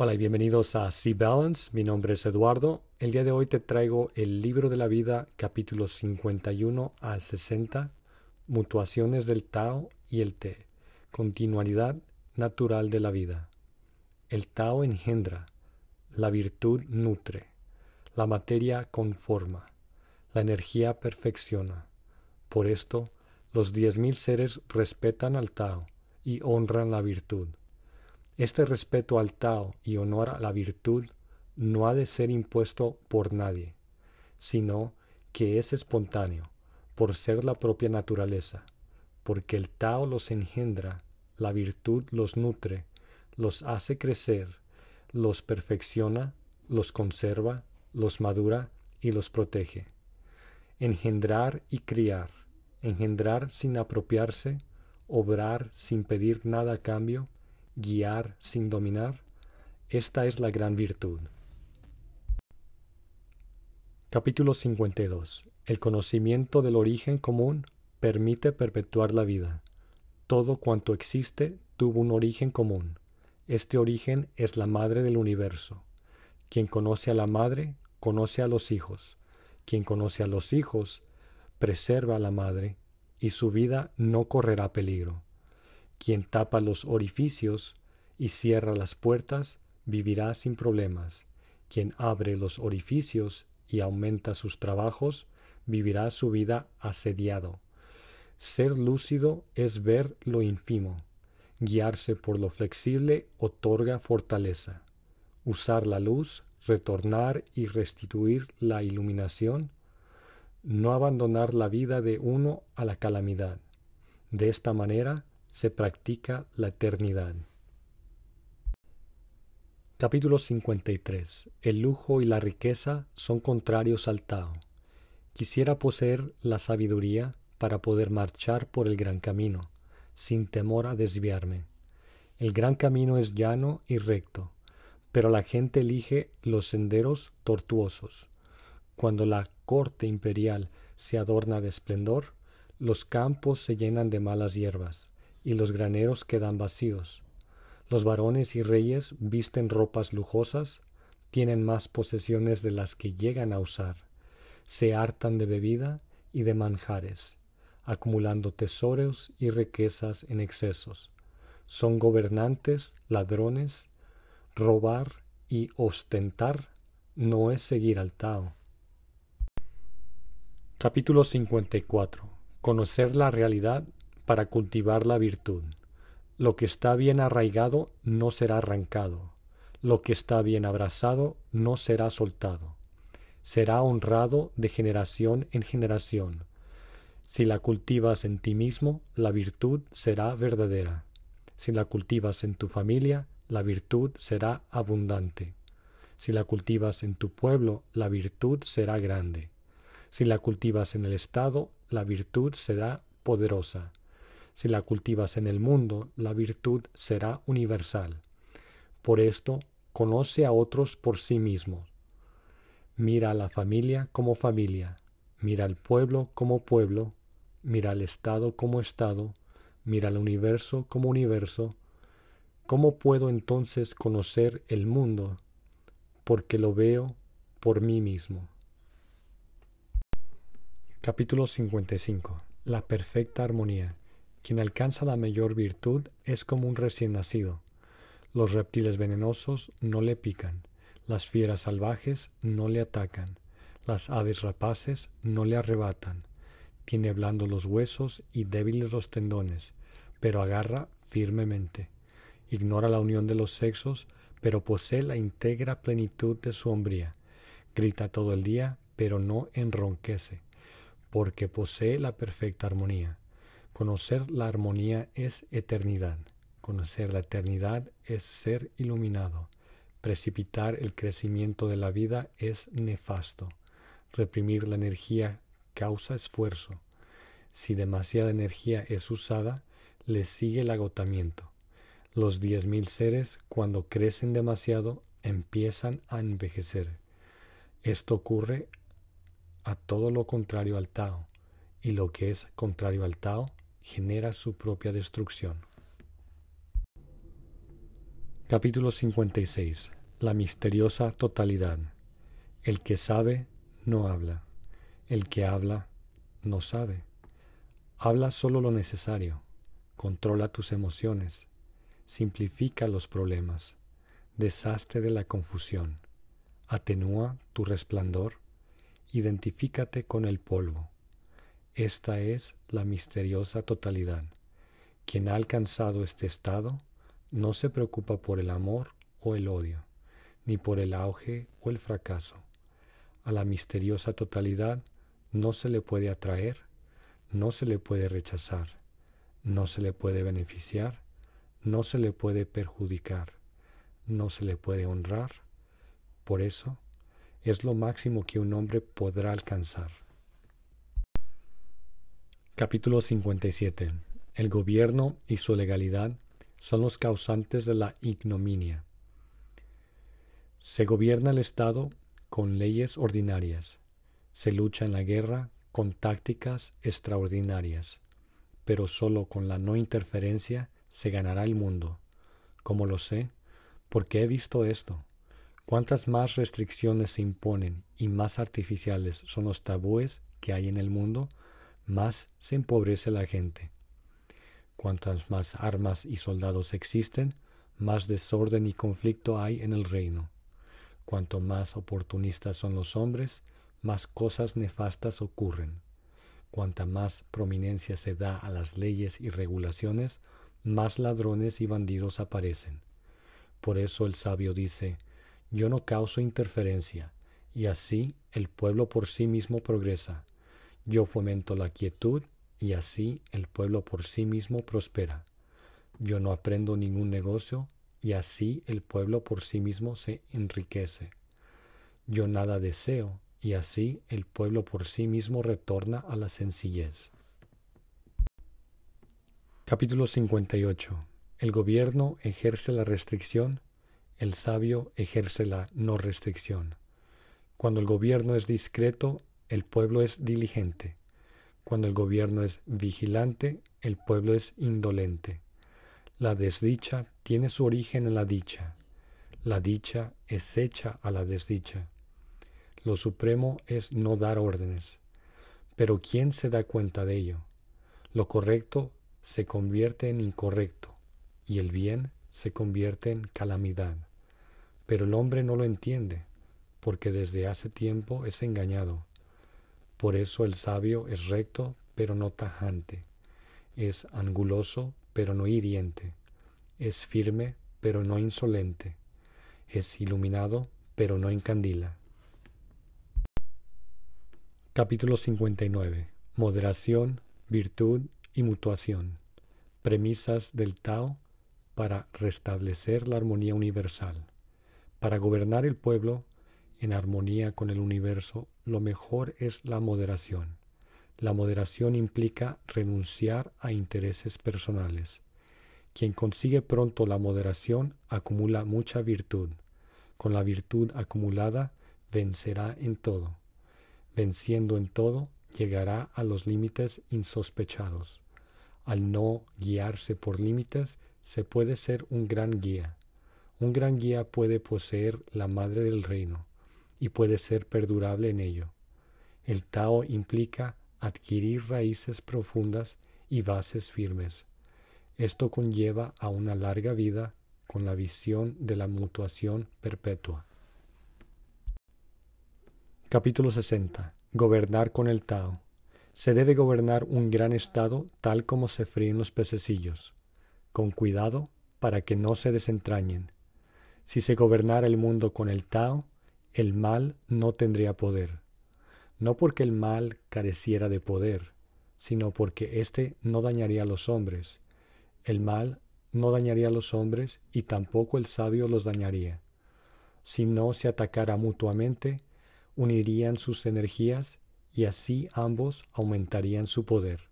Hola y bienvenidos a Sea Balance. Mi nombre es Eduardo. El día de hoy te traigo el libro de la vida, capítulos 51 a 60, Mutuaciones del Tao y el Te, continuidad natural de la vida. El Tao engendra, la virtud nutre, la materia conforma, la energía perfecciona. Por esto, los diez mil seres respetan al Tao y honran la virtud este respeto al Tao y honor a la virtud no ha de ser impuesto por nadie, sino que es espontáneo, por ser la propia naturaleza, porque el Tao los engendra, la virtud los nutre, los hace crecer, los perfecciona, los conserva, los madura y los protege. Engendrar y criar, engendrar sin apropiarse, obrar sin pedir nada a cambio, guiar sin dominar, esta es la gran virtud. Capítulo 52. El conocimiento del origen común permite perpetuar la vida. Todo cuanto existe tuvo un origen común. Este origen es la madre del universo. Quien conoce a la madre, conoce a los hijos. Quien conoce a los hijos, preserva a la madre, y su vida no correrá peligro. Quien tapa los orificios y cierra las puertas vivirá sin problemas. Quien abre los orificios y aumenta sus trabajos vivirá su vida asediado. Ser lúcido es ver lo ínfimo. Guiarse por lo flexible otorga fortaleza. Usar la luz, retornar y restituir la iluminación. No abandonar la vida de uno a la calamidad. De esta manera se practica la eternidad. Capítulo 53. El lujo y la riqueza son contrarios al Tao. Quisiera poseer la sabiduría para poder marchar por el gran camino, sin temor a desviarme. El gran camino es llano y recto, pero la gente elige los senderos tortuosos. Cuando la corte imperial se adorna de esplendor, los campos se llenan de malas hierbas, y los graneros quedan vacíos. Los varones y reyes visten ropas lujosas, tienen más posesiones de las que llegan a usar, se hartan de bebida y de manjares, acumulando tesoros y riquezas en excesos. Son gobernantes, ladrones, robar y ostentar no es seguir al Tao. Capítulo 54. Conocer la realidad para cultivar la virtud. Lo que está bien arraigado no será arrancado, lo que está bien abrazado no será soltado. Será honrado de generación en generación. Si la cultivas en ti mismo, la virtud será verdadera. Si la cultivas en tu familia, la virtud será abundante. Si la cultivas en tu pueblo, la virtud será grande. Si la cultivas en el Estado, la virtud será poderosa. Si la cultivas en el mundo, la virtud será universal. Por esto, conoce a otros por sí mismo. Mira a la familia como familia, mira al pueblo como pueblo, mira al Estado como Estado, mira al universo como universo. ¿Cómo puedo entonces conocer el mundo? Porque lo veo por mí mismo. Capítulo 55. La perfecta armonía. Quien alcanza la mayor virtud es como un recién nacido. Los reptiles venenosos no le pican, las fieras salvajes no le atacan, las aves rapaces no le arrebatan. Tiene blando los huesos y débiles los tendones, pero agarra firmemente. Ignora la unión de los sexos, pero posee la íntegra plenitud de su hombría. Grita todo el día, pero no enronquece, porque posee la perfecta armonía. Conocer la armonía es eternidad. Conocer la eternidad es ser iluminado. Precipitar el crecimiento de la vida es nefasto. Reprimir la energía causa esfuerzo. Si demasiada energía es usada, le sigue el agotamiento. Los diez mil seres, cuando crecen demasiado, empiezan a envejecer. Esto ocurre a todo lo contrario al Tao, y lo que es contrario al Tao genera su propia destrucción. Capítulo 56. La misteriosa totalidad. El que sabe, no habla. El que habla, no sabe. Habla solo lo necesario. Controla tus emociones. Simplifica los problemas. Deshazte de la confusión. Atenúa tu resplandor. Identifícate con el polvo. Esta es la misteriosa totalidad. Quien ha alcanzado este estado no se preocupa por el amor o el odio, ni por el auge o el fracaso. A la misteriosa totalidad no se le puede atraer, no se le puede rechazar, no se le puede beneficiar, no se le puede perjudicar, no se le puede honrar. Por eso, es lo máximo que un hombre podrá alcanzar. Capítulo 57. El gobierno y su legalidad son los causantes de la ignominia. Se gobierna el Estado con leyes ordinarias, se lucha en la guerra con tácticas extraordinarias, pero sólo con la no interferencia se ganará el mundo. Como lo sé, porque he visto esto. Cuantas más restricciones se imponen y más artificiales son los tabúes que hay en el mundo, más se empobrece la gente. Cuantas más armas y soldados existen, más desorden y conflicto hay en el reino. Cuanto más oportunistas son los hombres, más cosas nefastas ocurren. Cuanta más prominencia se da a las leyes y regulaciones, más ladrones y bandidos aparecen. Por eso el sabio dice, yo no causo interferencia, y así el pueblo por sí mismo progresa. Yo fomento la quietud y así el pueblo por sí mismo prospera. Yo no aprendo ningún negocio, y así el pueblo por sí mismo se enriquece. Yo nada deseo, y así el pueblo por sí mismo retorna a la sencillez. Capítulo 58. El gobierno ejerce la restricción, el sabio ejerce la no restricción. Cuando el gobierno es discreto, el pueblo es diligente. Cuando el gobierno es vigilante, el pueblo es indolente. La desdicha tiene su origen en la dicha. La dicha es hecha a la desdicha. Lo supremo es no dar órdenes. Pero ¿quién se da cuenta de ello? Lo correcto se convierte en incorrecto y el bien se convierte en calamidad. Pero el hombre no lo entiende, porque desde hace tiempo es engañado por eso el sabio es recto, pero no tajante, es anguloso, pero no hiriente, es firme, pero no insolente, es iluminado, pero no encandila. Capítulo 59. Moderación, virtud y mutuación. Premisas del Tao para restablecer la armonía universal. Para gobernar el pueblo en armonía con el universo, lo mejor es la moderación. La moderación implica renunciar a intereses personales. Quien consigue pronto la moderación acumula mucha virtud. Con la virtud acumulada vencerá en todo. Venciendo en todo, llegará a los límites insospechados. Al no guiarse por límites, se puede ser un gran guía. Un gran guía puede poseer la madre del reino y puede ser perdurable en ello. El Tao implica adquirir raíces profundas y bases firmes. Esto conlleva a una larga vida con la visión de la mutuación perpetua. Capítulo 60. Gobernar con el Tao. Se debe gobernar un gran estado tal como se fríen los pececillos, con cuidado para que no se desentrañen. Si se gobernara el mundo con el Tao, el mal no tendría poder, no porque el mal careciera de poder, sino porque éste no dañaría a los hombres. El mal no dañaría a los hombres y tampoco el sabio los dañaría. Si no se atacara mutuamente, unirían sus energías y así ambos aumentarían su poder.